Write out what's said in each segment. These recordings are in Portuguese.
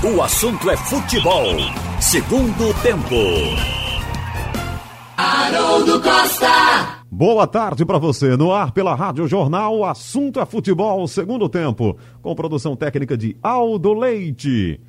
O assunto é futebol. Segundo tempo. Haroldo Costa. Boa tarde para você. No ar pela Rádio Jornal, o assunto é futebol. Segundo tempo. Com produção técnica de Aldo Leite.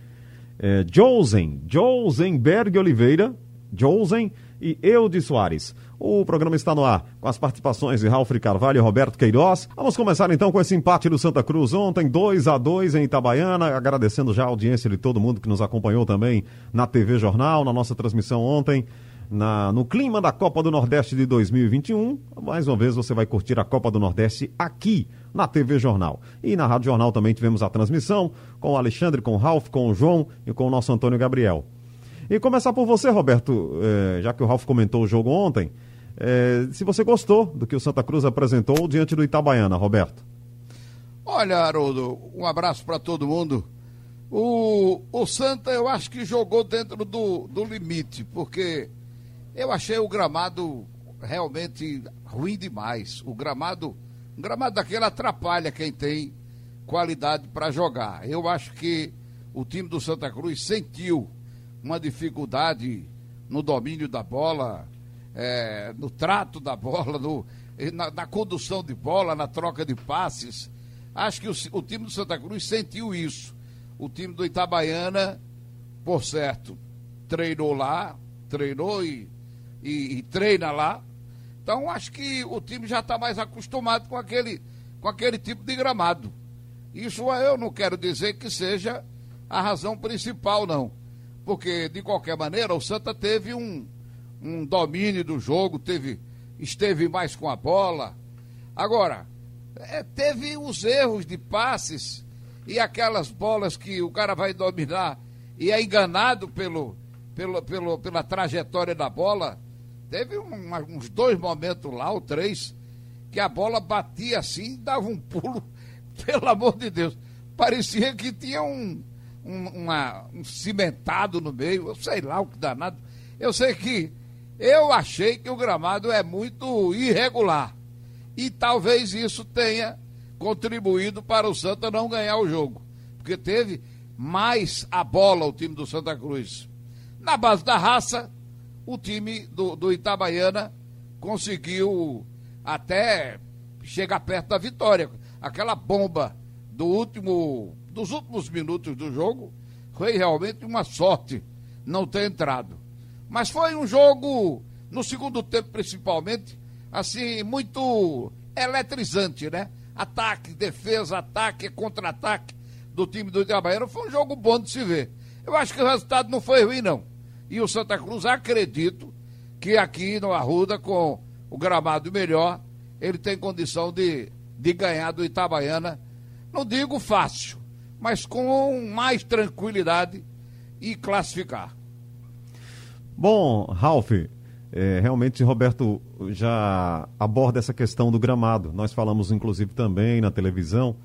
É, Josen, Josenberg Oliveira, Josen e Eudes Soares. O programa está no ar, com as participações de Ralf Carvalho e Roberto Queiroz. Vamos começar então com esse empate do Santa Cruz ontem, 2 a 2 em Itabaiana, agradecendo já a audiência de todo mundo que nos acompanhou também na TV Jornal, na nossa transmissão ontem. Na, no clima da Copa do Nordeste de 2021. Mais uma vez você vai curtir a Copa do Nordeste aqui na TV Jornal. E na Rádio Jornal também tivemos a transmissão com o Alexandre, com o Ralf, com o João e com o nosso Antônio Gabriel. E começar por você, Roberto, eh, já que o Ralf comentou o jogo ontem. É, se você gostou do que o Santa Cruz apresentou diante do Itabaiana, Roberto. Olha, Haroldo, um abraço para todo mundo. O, o Santa, eu acho que jogou dentro do, do limite, porque eu achei o gramado realmente ruim demais. O gramado, um gramado daquele atrapalha quem tem qualidade para jogar. Eu acho que o time do Santa Cruz sentiu uma dificuldade no domínio da bola, é, no trato da bola, no, na, na, condução de bola, na troca de passes. Acho que o, o, time do Santa Cruz sentiu isso. O time do Itabaiana, por certo, treinou lá, treinou e, e, e treina lá. Então acho que o time já está mais acostumado com aquele, com aquele tipo de gramado. Isso eu não quero dizer que seja a razão principal, não. Porque, de qualquer maneira, o Santa teve um, um domínio do jogo, teve, esteve mais com a bola. Agora, é, teve os erros de passes e aquelas bolas que o cara vai dominar e é enganado pelo, pelo, pelo, pela trajetória da bola. Teve um, uns dois momentos lá, ou três, que a bola batia assim, dava um pulo, pelo amor de Deus. Parecia que tinha um, um, uma, um cimentado no meio, sei lá o que danado. Eu sei que eu achei que o gramado é muito irregular. E talvez isso tenha contribuído para o Santa não ganhar o jogo. Porque teve mais a bola o time do Santa Cruz. Na base da raça, o time do, do Itabaiana conseguiu até chegar perto da vitória. Aquela bomba do último, dos últimos minutos do jogo foi realmente uma sorte não ter entrado. Mas foi um jogo, no segundo tempo principalmente, assim, muito eletrizante, né? Ataque, defesa, ataque, contra-ataque do time do Itabaiana. Foi um jogo bom de se ver. Eu acho que o resultado não foi ruim, não. E o Santa Cruz, acredito que aqui no Arruda, com o gramado melhor, ele tem condição de, de ganhar do Itabaiana. Não digo fácil, mas com mais tranquilidade e classificar. Bom, Ralf, é, realmente Roberto já aborda essa questão do gramado. Nós falamos inclusive também na televisão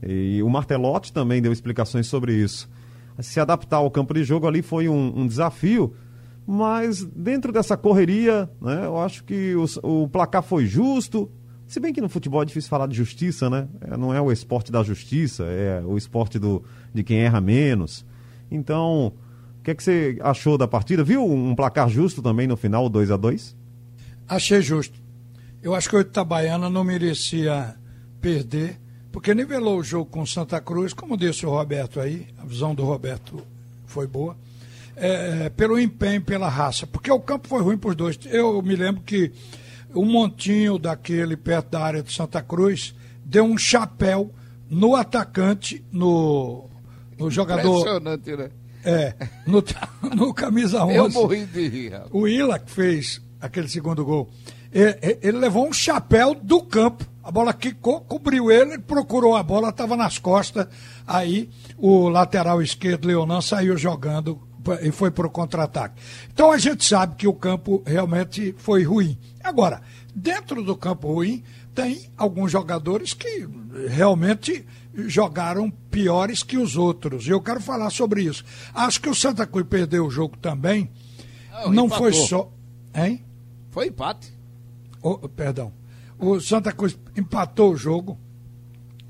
e o Martelotti também deu explicações sobre isso. Se adaptar ao campo de jogo ali foi um, um desafio, mas dentro dessa correria, né, eu acho que o, o, placar foi justo. Se bem que no futebol é difícil falar de justiça, né? É, não é o esporte da justiça, é o esporte do, de quem erra menos. Então, que, é que você achou da partida? Viu um placar justo também no final, 2 a 2 Achei justo. Eu acho que o Itabaiana não merecia perder, porque nivelou o jogo com Santa Cruz, como disse o Roberto aí, a visão do Roberto foi boa, é, pelo empenho, pela raça, porque o campo foi ruim para os dois. Eu me lembro que o montinho daquele perto da área de Santa Cruz deu um chapéu no atacante, no, no jogador. Impressionante, né? É, no, no camisa 11. Eu morri de rir. O Ila que fez aquele segundo gol. Ele, ele, levou um chapéu do campo. A bola quicou, cobriu ele, ele procurou a bola, estava nas costas. Aí o lateral esquerdo, Leonan, saiu jogando e foi para o contra-ataque. Então a gente sabe que o campo realmente foi ruim. Agora, dentro do campo ruim, tem alguns jogadores que realmente jogaram piores que os outros. E eu quero falar sobre isso. Acho que o Santa Cruz perdeu o jogo também. Não, não foi só. Hein? Foi empate. Oh, perdão. O Santa Cruz empatou o jogo.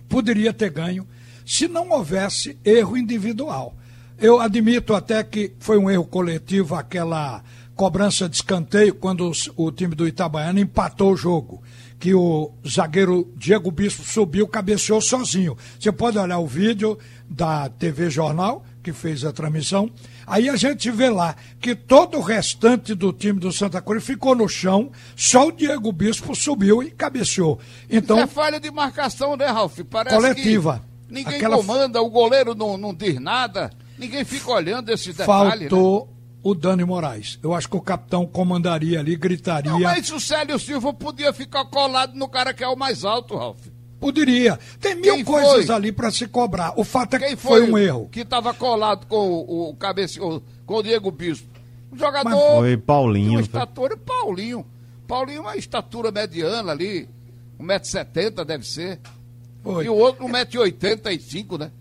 Poderia ter ganho se não houvesse erro individual. eu admito até que foi um erro coletivo aquela cobrança de escanteio quando o time do Itabaiana empatou o jogo. Que o zagueiro Diego Bispo subiu, cabeceou sozinho. Você pode olhar o vídeo da TV Jornal, que fez a transmissão. Aí a gente vê lá que todo o restante do time do Santa Cruz ficou no chão, só o Diego Bispo subiu e cabeceou. Então, Isso é falha de marcação, né, Ralf? Parece coletiva. ninguém Aquela... comanda, o goleiro não, não diz nada, ninguém fica olhando esse detalhe. Faltou né? O Dani Moraes. Eu acho que o capitão comandaria ali, gritaria. Não, mas o Célio Silva podia ficar colado no cara que é o mais alto, Ralf. Poderia. Tem mil Quem coisas foi? ali para se cobrar. O fato é Quem que foi, foi um erro. Que estava colado com o, o com o Diego Bispo. O jogador. Mas foi Paulinho. Uma estatura, Paulinho. Paulinho é uma estatura mediana ali. 1,70m deve ser. Foi. E o outro 1,85m, né?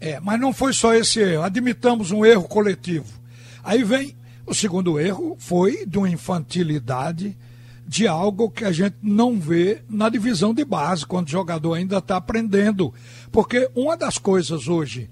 É, mas não foi só esse erro. Admitamos um erro coletivo. Aí vem o segundo erro, foi de uma infantilidade de algo que a gente não vê na divisão de base, quando o jogador ainda está aprendendo. Porque uma das coisas hoje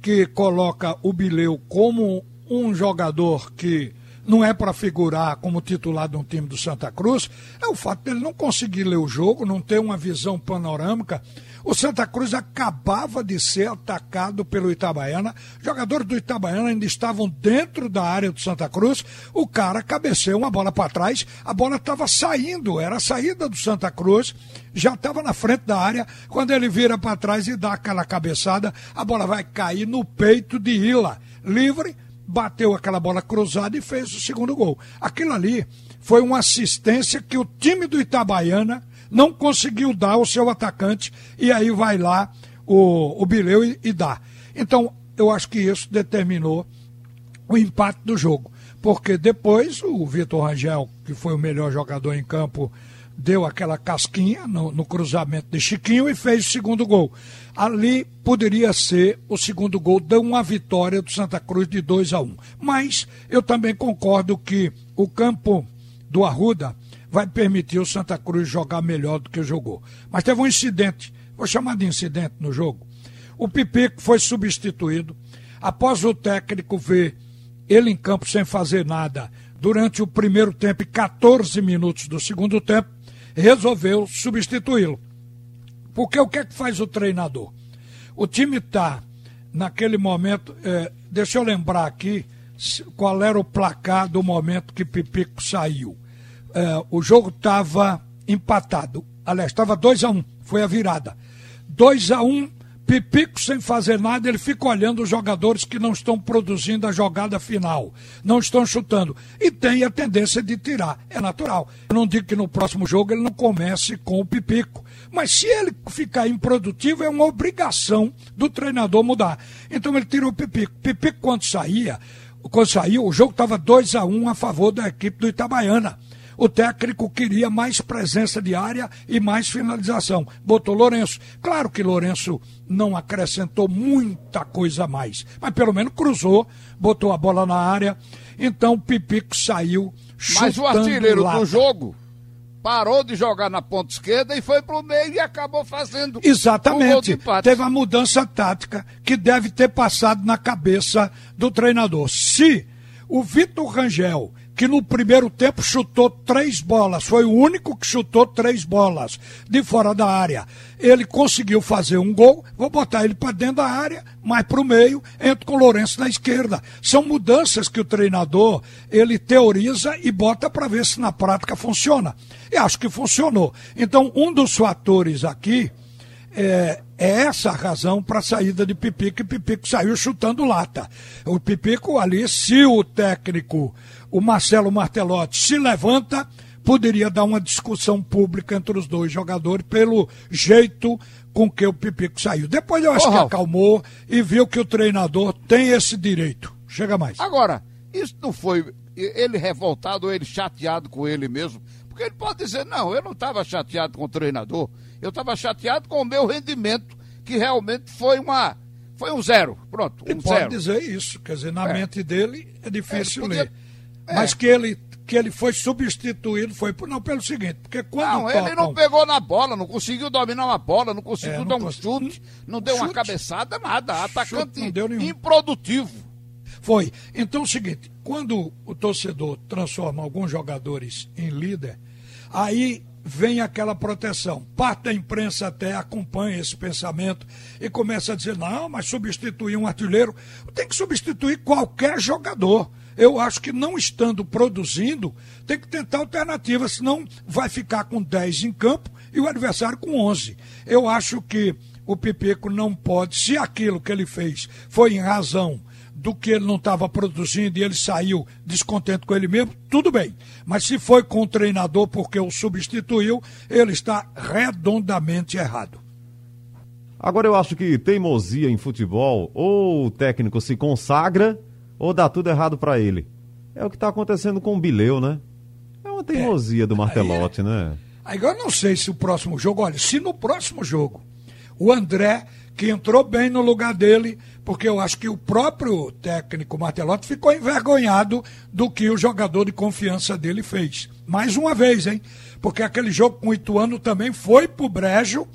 que coloca o Bileu como um jogador que não é para figurar como titular de um time do Santa Cruz, é o fato dele não conseguir ler o jogo, não ter uma visão panorâmica. O Santa Cruz acabava de ser atacado pelo Itabaiana. Jogadores do Itabaiana ainda estavam dentro da área do Santa Cruz. O cara cabeceou uma bola para trás. A bola estava saindo, era a saída do Santa Cruz. Já estava na frente da área. Quando ele vira para trás e dá aquela cabeçada, a bola vai cair no peito de Ila. Livre, bateu aquela bola cruzada e fez o segundo gol. Aquilo ali foi uma assistência que o time do Itabaiana não conseguiu dar ao seu atacante e aí vai lá o, o Bileu e, e dá. Então, eu acho que isso determinou o empate do jogo. Porque depois o Vitor Rangel, que foi o melhor jogador em campo, deu aquela casquinha no, no, cruzamento de Chiquinho e fez o segundo gol. Ali poderia ser o segundo gol de uma vitória do Santa Cruz de 2 a 1 um. Mas eu também concordo que o campo do Arruda vai permitir o Santa Cruz jogar melhor do que jogou. Mas teve um incidente, vou chamar de incidente no jogo. O Pipico foi substituído. Após o técnico ver ele em campo sem fazer nada durante o primeiro tempo e 14 minutos do segundo tempo, resolveu substituí-lo. Porque o que é que faz o treinador? O time está, naquele momento, é, deixa eu lembrar aqui qual era o placar do momento que Pipico saiu é, o jogo estava empatado. Aliás, estava 2 a 1 um, foi a virada. 2 a 1 um, Pipico sem fazer nada, ele fica olhando os jogadores que não estão produzindo a jogada final, não estão chutando. E tem a tendência de tirar. É natural. Eu não digo que no próximo jogo ele não comece com o Pipico. Mas se ele ficar improdutivo, é uma obrigação do treinador mudar. Então ele tirou o Pipico. Pipico, quando saía, quando saiu, o jogo estava 2 a 1 um a favor da equipe do Itabaiana o técnico queria mais presença de área e mais finalização. Botou Lourenço. Claro que Lourenço não acrescentou muita coisa a mais, mas pelo menos cruzou, botou a bola na área. Então o Pipico saiu Mas o artilheiro lata. do jogo parou de jogar na ponta esquerda e foi para o meio e acabou fazendo Exatamente. Teve a mudança tática que deve ter passado na cabeça do treinador. Se o Vitor Rangel que no primeiro tempo chutou três bolas, foi o único que chutou três bolas de fora da área. Ele conseguiu fazer um gol, vou botar ele para dentro da área, mais para o meio, entra com o Lourenço na esquerda. São mudanças que o treinador ele teoriza e bota para ver se na prática funciona. E acho que funcionou. Então, um dos fatores aqui é, é essa a razão para a saída de Pipico, e Pipico saiu chutando lata. O Pipico ali, se o técnico o Marcelo Martelotti se levanta, poderia dar uma discussão pública entre os dois jogadores pelo jeito com que o Pipico saiu. Depois eu acho oh, que acalmou e viu que o treinador tem esse direito. Chega mais. Agora, isso não foi ele revoltado ou ele chateado com ele mesmo? Porque ele pode dizer, não, eu não estava chateado com o treinador, eu estava chateado com o meu rendimento, que realmente foi uma. Foi um zero. Pronto, um ele zero. pode dizer isso. Quer dizer, na é. mente dele é difícil podia... ler. É. Mas que ele, que ele foi substituído foi não, pelo seguinte, porque quando. Não, ele não pegou na bola, não conseguiu dominar uma bola, não conseguiu é, não dar um chute, não deu chute, uma cabeçada, nada. Atacante improdutivo. Foi. Então é o seguinte, quando o torcedor transforma alguns jogadores em líder, aí vem aquela proteção. Parte da imprensa até acompanha esse pensamento e começa a dizer: não, mas substituir um artilheiro tem que substituir qualquer jogador. Eu acho que não estando produzindo, tem que tentar alternativa, senão vai ficar com 10 em campo e o adversário com 11. Eu acho que o Pipeco não pode, se aquilo que ele fez foi em razão do que ele não estava produzindo e ele saiu descontente com ele mesmo, tudo bem. Mas se foi com o treinador porque o substituiu, ele está redondamente errado. Agora eu acho que teimosia em futebol, ou o técnico se consagra, ou dá tudo errado para ele. É o que está acontecendo com o Bileu, né? É uma teimosia é. do Martelotti, aí, né? Agora eu não sei se o próximo jogo, olha, se no próximo jogo o André, que entrou bem no lugar dele, porque eu acho que o próprio técnico Martelotti ficou envergonhado do que o jogador de confiança dele fez. Mais uma vez, hein? Porque aquele jogo com o Ituano também foi pro brejo,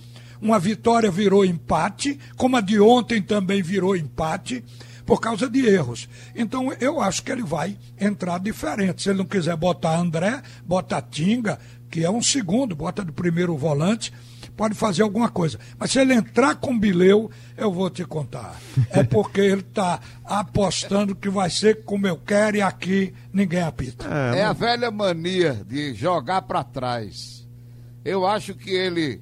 uma vitória virou empate, como a de ontem também virou empate, por causa de erros. Então eu acho que ele vai entrar diferente. Se ele não quiser botar André, bota Tinga, que é um segundo, bota do primeiro volante pode fazer alguma coisa. Mas se ele entrar com bileu, eu vou te contar. É porque ele está apostando que vai ser como eu quero e aqui ninguém apita. É, é a velha mania de jogar para trás. Eu acho que ele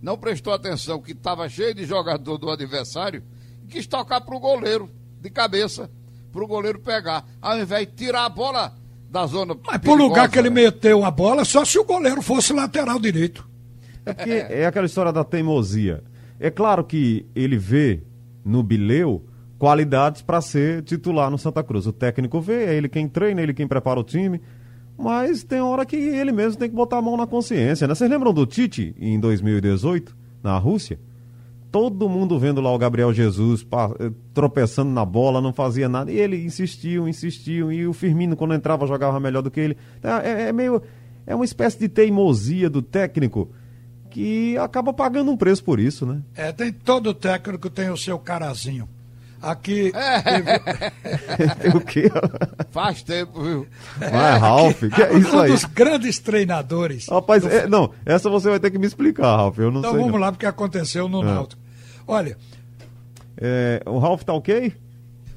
não prestou atenção que estava cheio de jogador do adversário e quis tocar para o goleiro de cabeça, para o goleiro pegar, ao invés de tirar a bola da zona. Mas por lugar que ele meteu a bola, só se o goleiro fosse lateral direito. É porque é aquela história da teimosia. É claro que ele vê no Bileu qualidades para ser titular no Santa Cruz. O técnico vê, é ele quem treina, é ele quem prepara o time. Mas tem hora que ele mesmo tem que botar a mão na consciência. Né? Vocês lembram do Tite em 2018, na Rússia? Todo mundo vendo lá o Gabriel Jesus eh, tropeçando na bola, não fazia nada. E ele insistiu, insistiu. E o Firmino, quando entrava, jogava melhor do que ele. É, é meio. É uma espécie de teimosia do técnico que acaba pagando um preço por isso, né? É, tem todo técnico tem o seu carazinho. Aqui. É. o quê? Faz tempo, viu? Vai, Ralf, que é isso um aí? Um dos grandes treinadores. Rapaz, do... é, não, essa você vai ter que me explicar, Ralf. Eu não então sei, vamos não. lá, porque aconteceu no é. Náutico. Olha. É, o Ralf tá ok?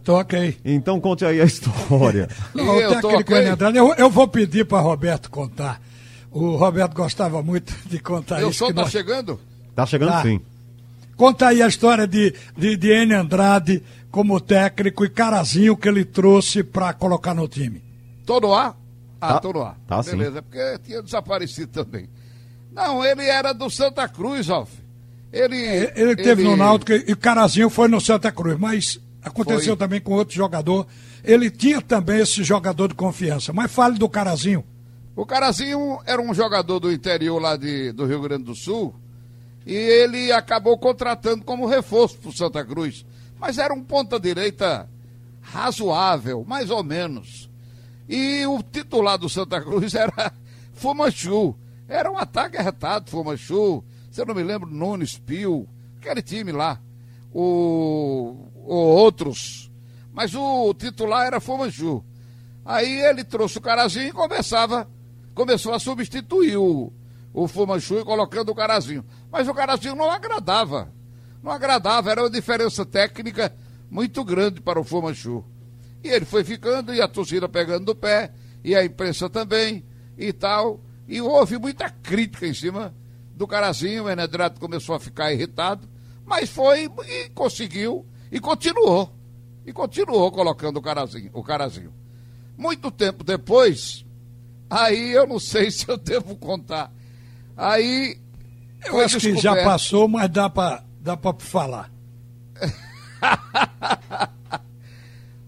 Tô ok. Então conte aí a história. Não, o técnico okay. eu, eu vou pedir para Roberto contar. O Roberto gostava muito de contar Meu isso. som tá nós... chegando? Tá chegando tá. sim. Conta aí a história de, de, de N. Andrade como técnico e Carazinho que ele trouxe para colocar no time. Todo ar? Ah, tá, todo ar. Tá Beleza, sim. porque tinha desaparecido também. Não, ele era do Santa Cruz, Alf. Ele, é, ele teve ele... no Náutico e Carazinho foi no Santa Cruz, mas aconteceu foi. também com outro jogador. Ele tinha também esse jogador de confiança. Mas fale do Carazinho. O Carazinho era um jogador do interior lá de, do Rio Grande do Sul e ele acabou contratando como reforço para o Santa Cruz. Mas era um ponta-direita razoável, mais ou menos. E o titular do Santa Cruz era Fumanchu. Era um ataque arretado, Fumanchu. Se eu não me lembro, Nunes, Pio, aquele time lá. O, o outros. Mas o titular era Fumanchu. Aí ele trouxe o Carazinho e começava começou a substituir o, o Fumanchu colocando o Carazinho. Mas o Carazinho não agradava. Não agradava, era uma diferença técnica muito grande para o Fumanchu. E ele foi ficando, e a torcida pegando do pé, e a imprensa também, e tal. E houve muita crítica em cima do Carazinho. O Enedrato começou a ficar irritado, mas foi e conseguiu, e continuou. E continuou colocando o Carazinho. O Carazinho. Muito tempo depois, Aí eu não sei se eu devo contar. Aí. Eu acho que já passou, mas dá para dá pra falar.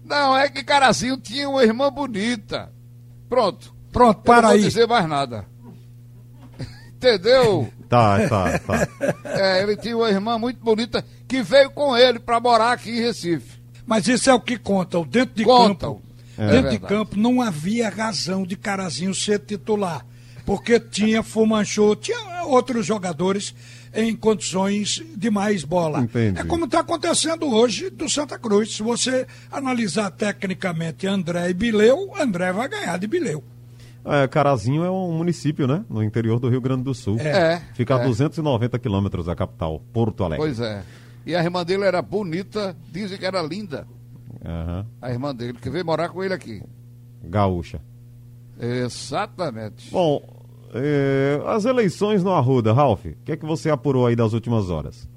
não, é que Carazinho tinha uma irmã bonita. Pronto. Pronto, para aí. Não vou dizer mais nada. Entendeu? Tá, tá, tá. É, ele tinha uma irmã muito bonita que veio com ele para morar aqui em Recife. Mas isso é o que conta. Dentro de Contam. campo é. Dentro de campo não havia razão de Carazinho ser titular. Porque tinha Fumanchu, tinha outros jogadores em condições de mais bola. Entendi. É como está acontecendo hoje do Santa Cruz. Se você analisar tecnicamente André e Bileu, André vai ganhar de Bileu. É, Carazinho é um município, né? No interior do Rio Grande do Sul. É. Fica a é. 290 quilômetros da capital, Porto Alegre. Pois é. E a irmã dele era bonita, dizem que era linda. Aham. A irmã dele, que veio morar com ele aqui. Gaúcha. Exatamente. Bom, é, as eleições no Arruda, Ralf, o que é que você apurou aí das últimas horas?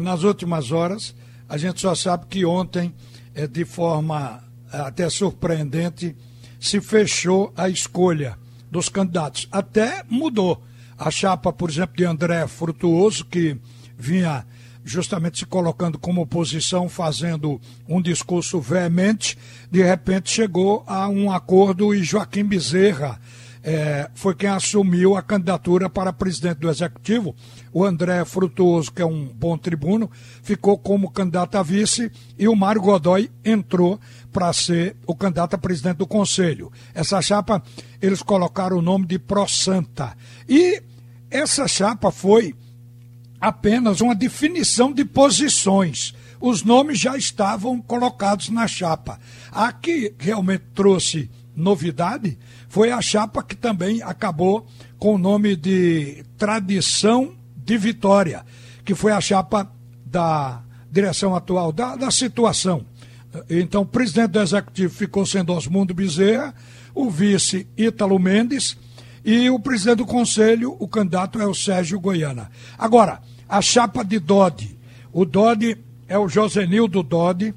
Nas últimas horas, a gente só sabe que ontem, é, de forma é, até surpreendente, se fechou a escolha dos candidatos. Até mudou. A chapa, por exemplo, de André Frutuoso, que vinha justamente se colocando como oposição, fazendo um discurso veemente, de repente chegou a um acordo e Joaquim Bezerra eh, foi quem assumiu a candidatura para presidente do Executivo. O André Frutuoso, que é um bom tribuno, ficou como candidato a vice e o Mário Godoy entrou para ser o candidato a presidente do Conselho. Essa chapa, eles colocaram o nome de Pro Santa. E essa chapa foi apenas uma definição de posições. Os nomes já estavam colocados na chapa. A que realmente trouxe novidade foi a chapa que também acabou com o nome de Tradição de Vitória, que foi a chapa da direção atual, da, da situação. Então, o presidente do executivo ficou sendo Osmundo Bezerra, o vice Ítalo Mendes e o presidente do conselho, o candidato é o Sérgio Goiana. Agora, a chapa de Dodi. O Dodi é o Josenildo Dodi,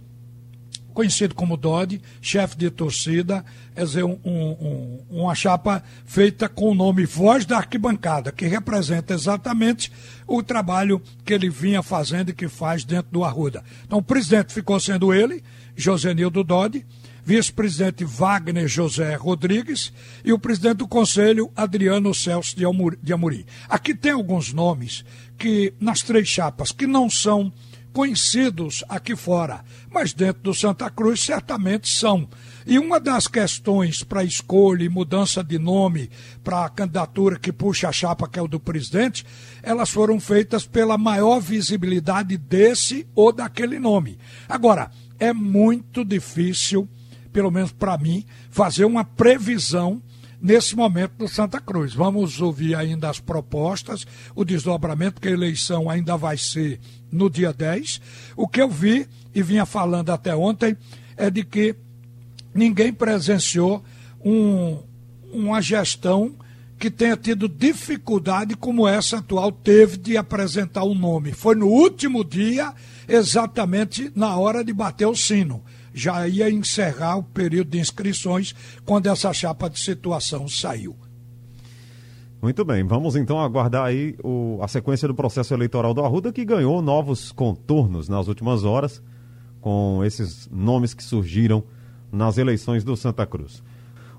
conhecido como Dodi, chefe de torcida, quer dizer, um, um, uma chapa feita com o nome Voz da Arquibancada, que representa exatamente o trabalho que ele vinha fazendo e que faz dentro do Arruda. Então, o presidente ficou sendo ele, Josenildo Dodi, vice-presidente Wagner José Rodrigues e o presidente do conselho, Adriano Celso de Amorim. Aqui tem alguns nomes que, nas três chapas, que não são conhecidos aqui fora, mas dentro do Santa Cruz certamente são. E uma das questões para escolha e mudança de nome para a candidatura que puxa a chapa, que é o do presidente, elas foram feitas pela maior visibilidade desse ou daquele nome. Agora, é muito difícil pelo menos para mim, fazer uma previsão nesse momento do Santa Cruz. Vamos ouvir ainda as propostas, o desdobramento, que a eleição ainda vai ser no dia 10. O que eu vi e vinha falando até ontem é de que ninguém presenciou um, uma gestão que tenha tido dificuldade como essa atual teve de apresentar o um nome. Foi no último dia, exatamente na hora de bater o sino já ia encerrar o período de inscrições quando essa chapa de situação saiu. Muito bem, vamos então aguardar aí o, a sequência do processo eleitoral do Arruda, que ganhou novos contornos nas últimas horas, com esses nomes que surgiram nas eleições do Santa Cruz.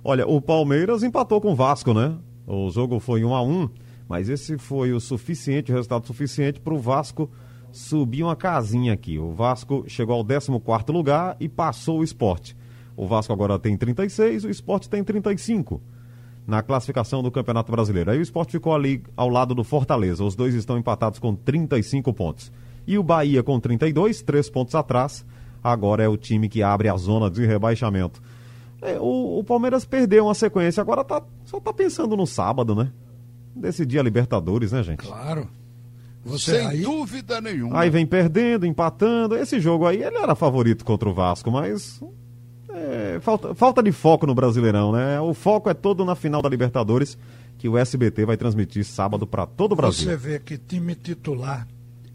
Olha, o Palmeiras empatou com o Vasco, né? O jogo foi 1 a 1 mas esse foi o suficiente, o resultado suficiente para o Vasco subir uma casinha aqui. O Vasco chegou ao 14 lugar e passou o esporte. O Vasco agora tem 36, o esporte tem 35 na classificação do Campeonato Brasileiro. Aí o esporte ficou ali ao lado do Fortaleza. Os dois estão empatados com 35 pontos. E o Bahia com 32, três pontos atrás. Agora é o time que abre a zona de rebaixamento. É, o, o, Palmeiras perdeu uma sequência, agora tá, só tá pensando no sábado, né? Decidir a Libertadores, né, gente? Claro. Você Sem aí... dúvida nenhuma. Aí vem perdendo, empatando. Esse jogo aí, ele era favorito contra o Vasco, mas. É, falta, falta de foco no Brasileirão, né? O foco é todo na final da Libertadores, que o SBT vai transmitir sábado para todo o Brasil. Você vê que time titular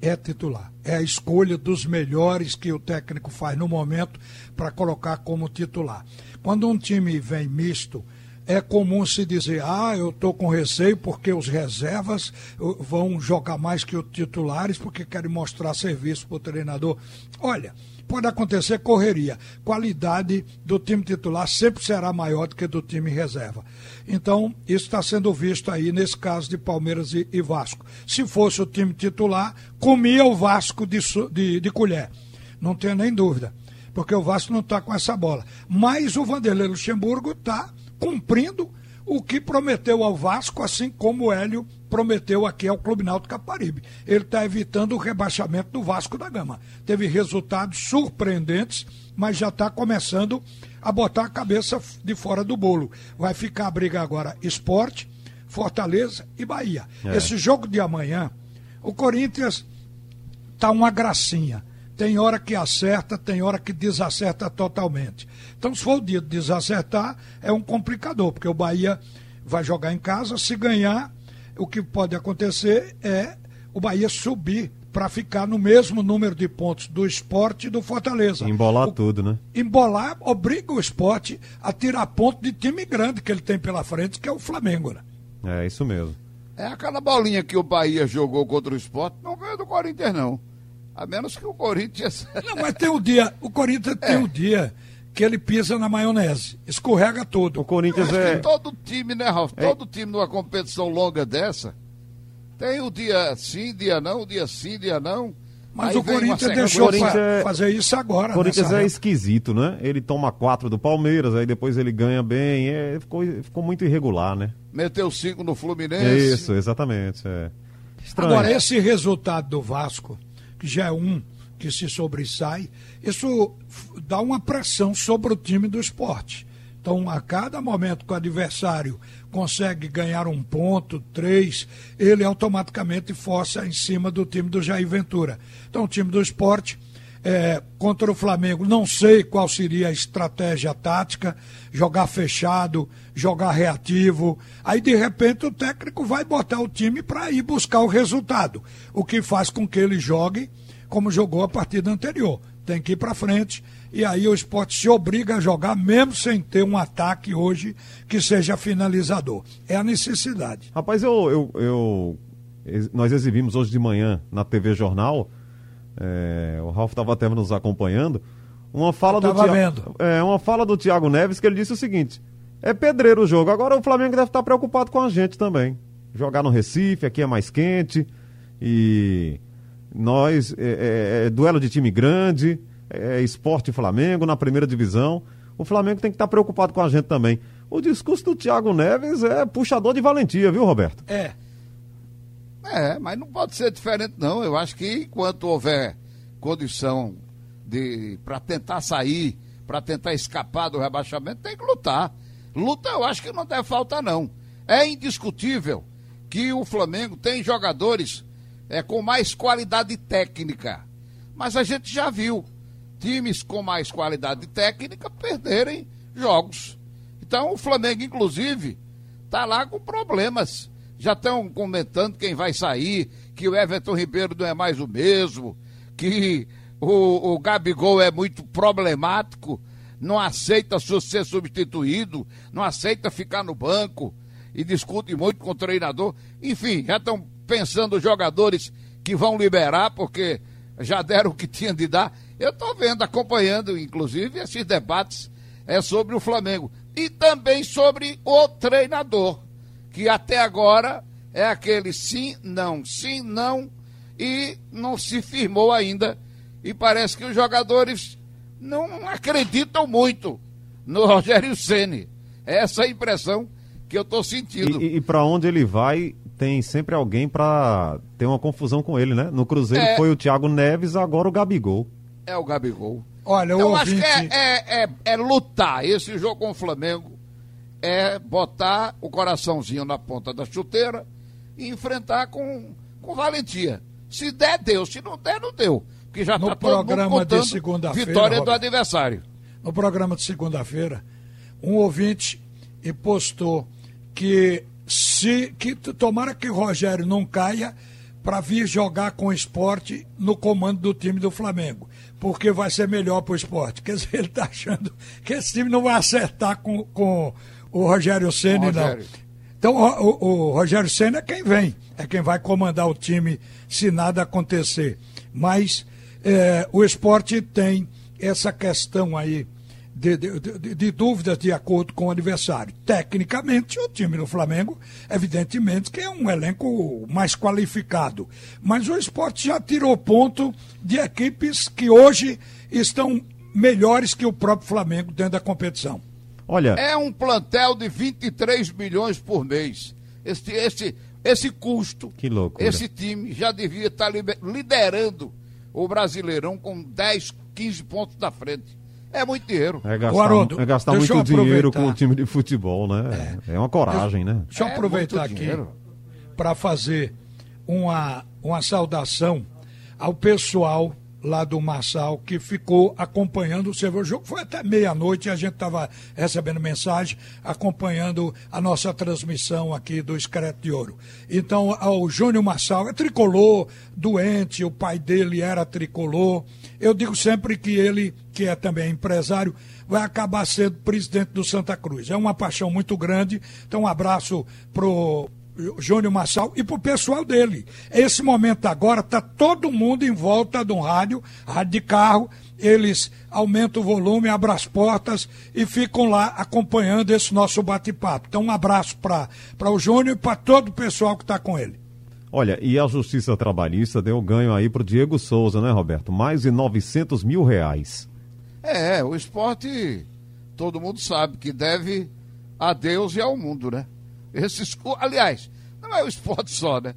é titular. É a escolha dos melhores que o técnico faz no momento para colocar como titular. Quando um time vem misto, é comum se dizer, ah, eu estou com receio porque os reservas vão jogar mais que os titulares porque querem mostrar serviço para o treinador. Olha, pode acontecer correria. Qualidade do time titular sempre será maior do que do time reserva. Então, isso está sendo visto aí nesse caso de Palmeiras e, e, Vasco. Se fosse o time titular, comia o Vasco de, de, de colher. Não tenho nem dúvida. Porque o Vasco não está com essa bola. Mas o Vanderlei Luxemburgo está cumprindo o que prometeu ao Vasco, assim como o Hélio prometeu aqui ao Clube Náutico Caparibe. Ele está evitando o rebaixamento do Vasco da Gama. Teve resultados surpreendentes, mas já está começando a botar a cabeça de fora do bolo. Vai ficar a briga agora esporte, Fortaleza e Bahia. É. Esse jogo de amanhã, o Corinthians tá uma gracinha. Tem hora que acerta, tem hora que desacerta totalmente. Então, se for o dia de desacertar, é um complicador, porque o Bahia vai jogar em casa. Se ganhar, o que pode acontecer é o Bahia subir para ficar no mesmo número de pontos do esporte e do Fortaleza. Embolar o, tudo, né? Embolar obriga o esporte a tirar ponto de time grande que ele tem pela frente, que é o Flamengo, né? É, isso mesmo. É aquela bolinha que o Bahia jogou contra o esporte, não ganhou do Corinthians, não. A menos que o Corinthians. Não, mas tem o um dia, o Corinthians é. tem o um dia que ele pisa na maionese, escorrega todo. O Corinthians é. todo time, né, Ralf? É. Todo time numa competição longa dessa tem o dia sim, dia não, dia sim, dia não. Mas o Corinthians deixou Corinthians é... fazer isso agora. O Corinthians é esquisito, né? Ele toma quatro do Palmeiras, aí depois ele ganha bem. É, ficou, ficou muito irregular, né? Meteu cinco no Fluminense. Isso, exatamente. É. Agora, esse resultado do Vasco, que já é um que se sobressai, isso dá uma pressão sobre o time do esporte. Então, a cada momento que o adversário consegue ganhar um ponto, três, ele automaticamente força em cima do time do Jair Ventura. Então, o time do esporte, é, contra o Flamengo, não sei qual seria a estratégia tática, jogar fechado, jogar reativo. Aí, de repente, o técnico vai botar o time para ir buscar o resultado, o que faz com que ele jogue como jogou a partida anterior. Tem que ir para frente e aí o esporte se obriga a jogar, mesmo sem ter um ataque hoje que seja finalizador. É a necessidade. Rapaz, eu, eu, eu nós exibimos hoje de manhã na TV Jornal, é, o Ralf estava até nos acompanhando, uma fala, do Thiago, é, uma fala do Thiago Neves que ele disse o seguinte: é pedreiro o jogo, agora o Flamengo deve estar preocupado com a gente também. Jogar no Recife, aqui é mais quente, e nós, é, é, é duelo de time grande é, esporte Flamengo na primeira divisão. O Flamengo tem que estar preocupado com a gente também. O discurso do Thiago Neves é puxador de valentia, viu, Roberto? É. É, mas não pode ser diferente, não. Eu acho que enquanto houver condição de para tentar sair, para tentar escapar do rebaixamento, tem que lutar. Luta eu acho que não deve faltar, não. É indiscutível que o Flamengo tem jogadores é, com mais qualidade técnica. Mas a gente já viu times com mais qualidade técnica perderem jogos. Então o Flamengo, inclusive, está lá com problemas. Já estão comentando quem vai sair, que o Everton Ribeiro não é mais o mesmo, que o, o Gabigol é muito problemático, não aceita ser substituído, não aceita ficar no banco e discute muito com o treinador. Enfim, já estão pensando os jogadores que vão liberar, porque já deram o que tinham de dar. Eu estou vendo, acompanhando, inclusive, esses debates é, sobre o Flamengo. E também sobre o treinador, que até agora é aquele sim, não, sim, não, e não se firmou ainda. E parece que os jogadores não acreditam muito no Rogério Ceni. É essa a impressão que eu estou sentindo. E, e para onde ele vai, tem sempre alguém para ter uma confusão com ele, né? No Cruzeiro é... foi o Thiago Neves, agora o Gabigol é o Gabigol. Olha, então, eu acho que é, é, é, é, lutar. Esse jogo com o Flamengo é botar o coraçãozinho na ponta da chuteira e enfrentar com, com valentia. Se der, deu. Se não der, não deu. Porque já está contando de segunda-feira, vitória do adversário. No programa de segunda-feira, um ouvinte postou que se que tomara que Rogério não caia para vir jogar com o esporte no comando do time do Flamengo porque vai ser melhor para o esporte. Quer dizer, ele está achando que esse time não vai acertar com, com o Rogério Senna, não. Então, o, o, o Rogério Senna é quem vem, é quem vai comandar o time se nada acontecer. Mas é, o esporte tem essa questão aí de, de, de, de, dúvidas de acordo com o adversário. Tecnicamente, o time do Flamengo, evidentemente, que é um elenco mais qualificado. Mas o esporte já tirou ponto de equipes que hoje estão melhores que o próprio Flamengo dentro da competição. Olha. É um plantel de 23 milhões por mês. Esse, esse, esse custo. Que loucura. Esse time já devia estar liderando o Brasileirão com 10, 15 pontos da frente. É muito dinheiro. É gastar, é gastar muito dinheiro com o time de futebol, né? É, uma coragem, né? Deixa eu É aproveitar muito aqui para fazer uma, uma saudação ao pessoal lá do Marçal que ficou acompanhando o seu o jogo. Foi até meia-noite a gente estava recebendo mensagem, acompanhando a nossa transmissão aqui do Escreto de Ouro. Então, ao Júnior Marçal, é tricolor, doente, o pai dele era tricolor. Eu digo sempre que ele, que é também empresário, vai acabar sendo presidente do Santa Cruz. É uma paixão muito grande. Então, um abraço pro Júnior Marçal e pro pessoal dele. Esse momento agora está todo mundo em volta de um rádio, rádio de carro, eles aumentam o volume, abrem as portas e ficam lá acompanhando esse nosso bate-papo. Então um abraço para o Júnior e para todo o pessoal que está com ele. Olha, e a Justiça Trabalhista deu ganho aí pro Diego Souza, né, Roberto? Mais de 900 mil reais. É, o esporte, todo mundo sabe que deve a Deus e ao mundo, né? Esses, aliás, não é o esporte só, né?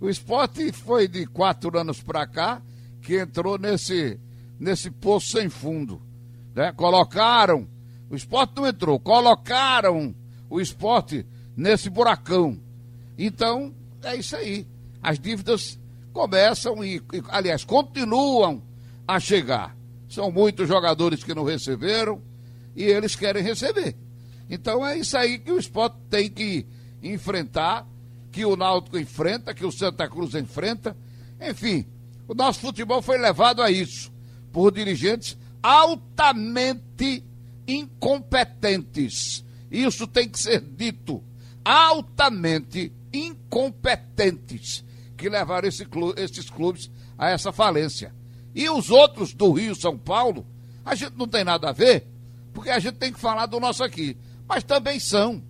O esporte foi de quatro anos para cá que entrou nesse, nesse poço sem fundo. Né? Colocaram, o esporte não entrou, colocaram o esporte nesse buracão. Então, é isso aí. As dívidas começam e, e, aliás, continuam a chegar. São muitos jogadores que não receberam e eles querem receber. Então é isso aí que o esporte tem que enfrentar, que o Náutico enfrenta, que o Santa Cruz enfrenta. Enfim, o nosso futebol foi levado a isso por dirigentes altamente incompetentes. Isso tem que ser dito. Altamente incompetentes que levaram esse esses clubes a essa falência. E os outros do Rio São Paulo, a gente não tem nada a ver, porque a gente tem que falar do nosso aqui. Mas também são.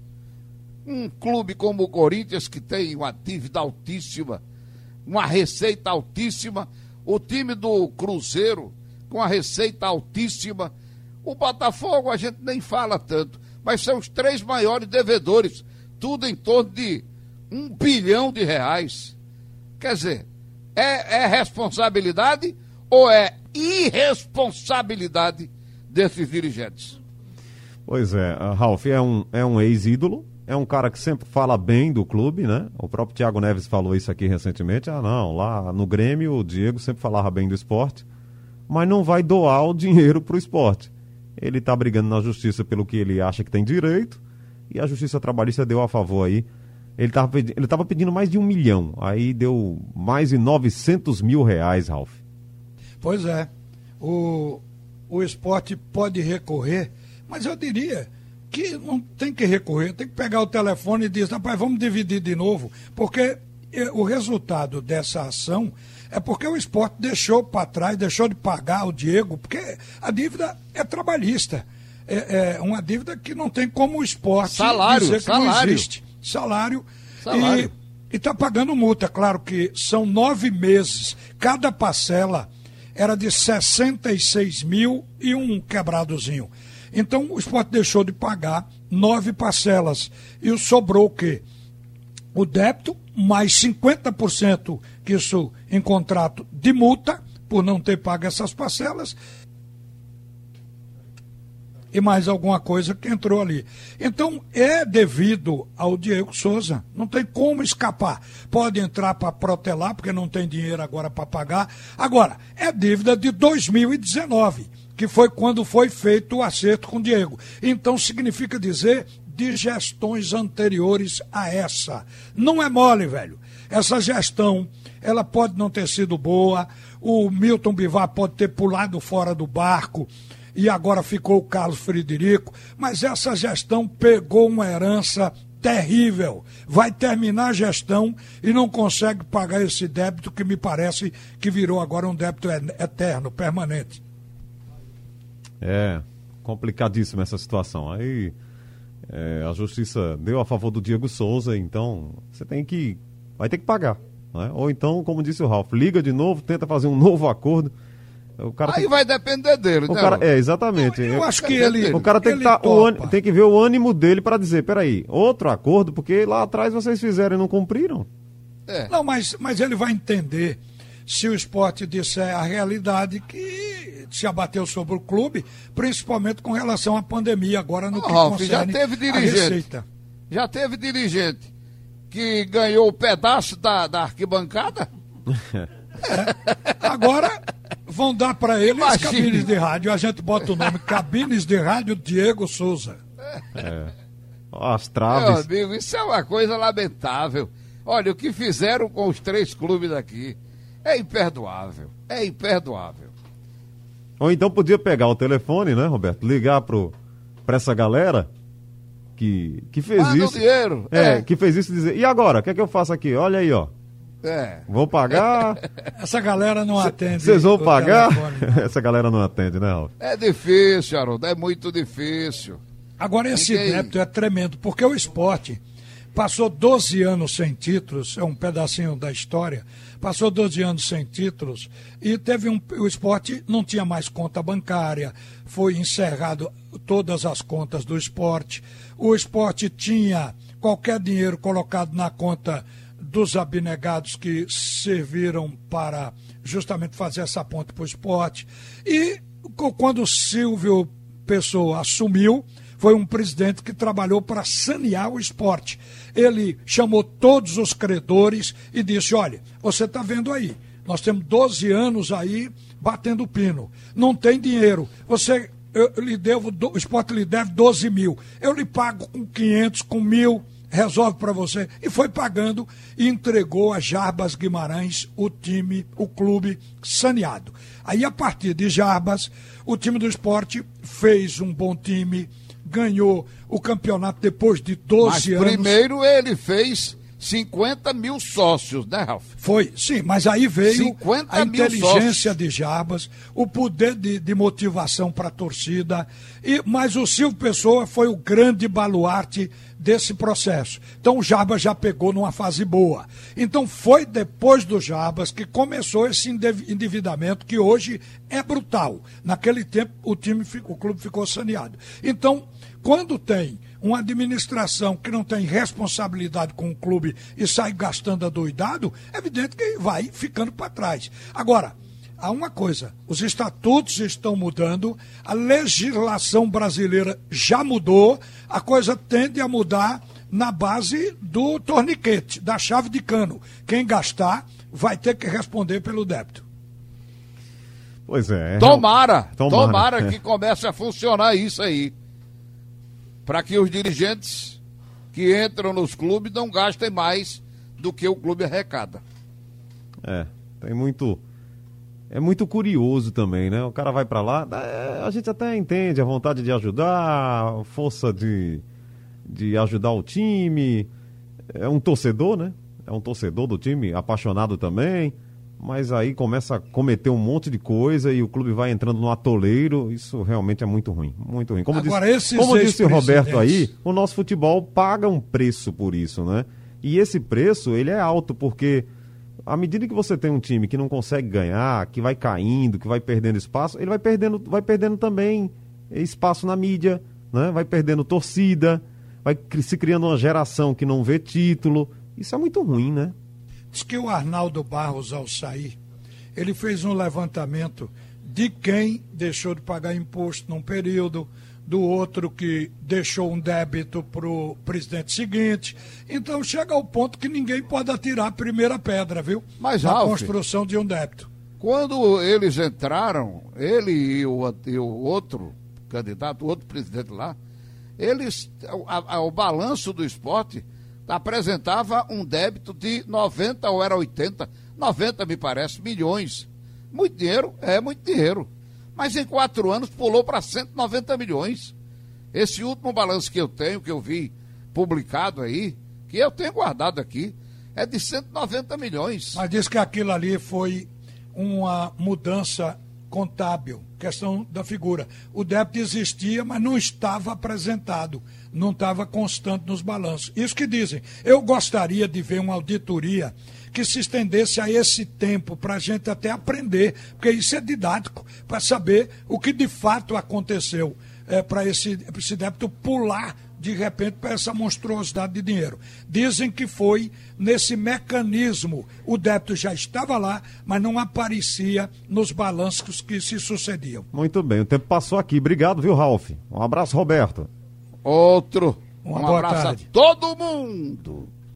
Um clube como o Corinthians, que tem uma dívida altíssima, uma receita altíssima, o time do Cruzeiro, com a receita altíssima. O Botafogo a gente nem fala tanto, mas são os três maiores devedores, tudo em torno de um bilhão de reais. Quer dizer, é, é responsabilidade ou é irresponsabilidade desses dirigentes? Pois é, Ralf é um, é um ex-ídolo, é um cara que sempre fala bem do clube, né? O próprio Thiago Neves falou isso aqui recentemente. Ah, não, lá no Grêmio o Diego sempre falava bem do esporte, mas não vai doar o dinheiro pro esporte. Ele tá brigando na justiça pelo que ele acha que tem direito, e a justiça trabalhista deu a favor aí. Ele estava pedi pedindo mais de um milhão, aí deu mais de 900 mil reais, Ralf. Pois é. O, o esporte pode recorrer, mas eu diria que não tem que recorrer, tem que pegar o telefone e dizer, rapaz, vamos dividir de novo, porque eh, o resultado dessa ação é porque o esporte deixou para trás, deixou de pagar o Diego, porque a dívida é trabalhista. É, é uma dívida que não tem como o esporte Salário, dizer que não salário. existe. Salário. Salário. E está pagando multa, claro que são nove meses. Cada parcela era de 66 mil e um quebradozinho. Então o esporte deixou de pagar nove parcelas. E sobrou o quê? O débito, mais 50% que isso em contrato de multa, por não ter pago essas parcelas, e mais alguma coisa que entrou ali. Então, é devido ao Diego Souza. Não tem como escapar. Pode entrar para protelar, porque não tem dinheiro agora para pagar. Agora, é dívida de 2019, que foi quando foi feito o acerto com o Diego. Então, significa dizer de gestões anteriores a essa. Não é mole, velho. Essa gestão, ela pode não ter sido boa, o Milton Bivar pode ter pulado fora do barco, e agora ficou o Carlos Frederico, mas essa gestão pegou uma herança terrível. Vai terminar a gestão e não consegue pagar esse débito que me parece que virou agora um débito eterno, permanente. É, complicadíssima essa situação. Aí é, a justiça deu a favor do Diego Souza, então você tem que. Vai ter que pagar. Né? Ou então, como disse o Ralf, liga de novo, tenta fazer um novo acordo O cara Aí tem, vai depender dele, o né? cara, é, exatamente. Eu Eu- acho que ele. o cara tem que, tá, o ânimo- tem que ver o ânimo dele para dizer, peraí, outro acordo, porque lá atrás vocês fizeram e não cumpriram. É. Não, mas, mas ele vai entender se o esporte disser a realidade que se abateu sobre o clube, principalmente com relação à pandemia, agora no que Ralf, já teve a dirigente. receita. Já teve dirigente que ganhou o pedaço da, da arquibancada? Agora vão dar para ele as cabines de rádio. A gente bota o nome Cabines de Rádio Diego Souza. As Meu traves. amigo, isso é uma coisa lamentável. Olha, o que fizeram com os três clubes daqui é imperdoável. É imperdoável. Ou então podia pegar o telefone, né, Roberto? Ligar pro, pra essa galera que, que fez o isso. dinheiro. É, É. que fez isso e dizer, e agora? O que é que eu faço aqui? Olha aí, ó. É. Vou pagar. Essa galera não atende. Vocês vão o pagar? telefone, não. Essa galera não atende, né, Ralf? É difícil, Haroldo. É muito difícil. Agora, esse Ninguém- débito é tremendo, porque o esporte passou 12 anos sem títulos, é um pedacinho da história, passou 12 anos sem títulos e teve um. O esporte não tinha mais conta bancária, foi encerrado todas as contas do esporte. O esporte tinha qualquer dinheiro colocado na conta dos abnegados que serviram para justamente fazer essa ponte para o esporte. E quando o Silvio Pessoa assumiu, foi um presidente que trabalhou para sanear o esporte. Ele chamou todos os credores e disse: olha, você está vendo aí, nós temos 12 anos aí batendo pino, não tem dinheiro. Você eu, lhe devo, o esporte lhe deve 12 mil. Eu lhe pago com 500, com mil, resolve para você. E foi pagando e entregou a Jarbas Guimarães o time, o clube saneado. Aí, a partir de Jarbas, o time do esporte fez um bom time, ganhou o campeonato depois de 12 Mas anos. primeiro ele fez 50 mil sócios, né, Ralf? Foi, sim, mas aí veio 50 a inteligência de Jarbas, o poder de, de motivação para a torcida, e, mas o Silvio Pessoa foi o grande baluarte desse processo. Então o Jarbas já pegou numa fase boa. Então foi depois do Jarbas que começou esse endividamento que hoje é brutal. Naquele tempo o time, o clube ficou saneado. Então, quando tem uma administração que não tem responsabilidade com o clube e sai gastando adoidado, é evidente que vai ficando para trás. Agora, há uma coisa: os estatutos estão mudando, a legislação brasileira já mudou, a coisa tende a mudar na base do torniquete, da chave de cano. Quem gastar vai ter que responder pelo débito. Pois é. Tomara, Tomara. tomara, que comece a funcionar isso aí. Para que os dirigentes que entram nos clubes não gastem mais do que o clube arrecada. É, tem muito. É muito curioso também, né? O cara vai pra lá, é, a gente até entende a vontade de ajudar, a força de, de ajudar o time. É um torcedor, né? É um torcedor do time, apaixonado também. Mas aí começa a cometer um monte de coisa e o clube vai entrando no atoleiro. Isso realmente é muito ruim, muito ruim. Como Agora, disse, como disse o Roberto aí, o nosso futebol paga um preço por isso, né? E esse preço, ele é alto, porque à medida que você tem um time que não consegue ganhar, que vai caindo, que vai perdendo espaço, ele vai perdendo, vai perdendo também espaço na mídia, né? Vai perdendo torcida, vai se criando uma geração que não vê título. Isso é muito ruim, né? Diz que o Arnaldo Barros, ao sair, ele fez um levantamento de quem deixou de pagar imposto num período, do outro que deixou um débito para o presidente seguinte. Então chega ao ponto que ninguém pode atirar a primeira pedra, viu? Mas, Na Ralf, construção de um débito. Quando eles entraram, ele e o, e o outro candidato, o outro presidente lá, eles, a- a- o balanço do esporte apresentava um débito de 90 ou era 80, 90 me parece, milhões. Muito dinheiro? É muito dinheiro. Mas em quatro anos pulou para 190 milhões. Esse último balanço que eu tenho, que eu vi publicado aí, que eu tenho guardado aqui, é de 190 milhões. Mas diz que aquilo ali foi uma mudança contábil. Questão da figura. O débito existia, mas não estava apresentado, não estava constante nos balanços. Isso que dizem. Eu gostaria de ver uma auditoria que se estendesse a esse tempo para a gente até aprender, porque isso é didático, para saber o que de fato aconteceu é, para esse, esse débito pular de repente para essa monstruosidade de dinheiro. Dizem que foi nesse mecanismo. O débito já estava lá, mas não aparecia nos balanços que se sucediam. Muito bem, o tempo passou aqui. Obrigado, viu, Ralf? Um abraço, Roberto. Outro. Uma um boa abraço tarde. a todo mundo.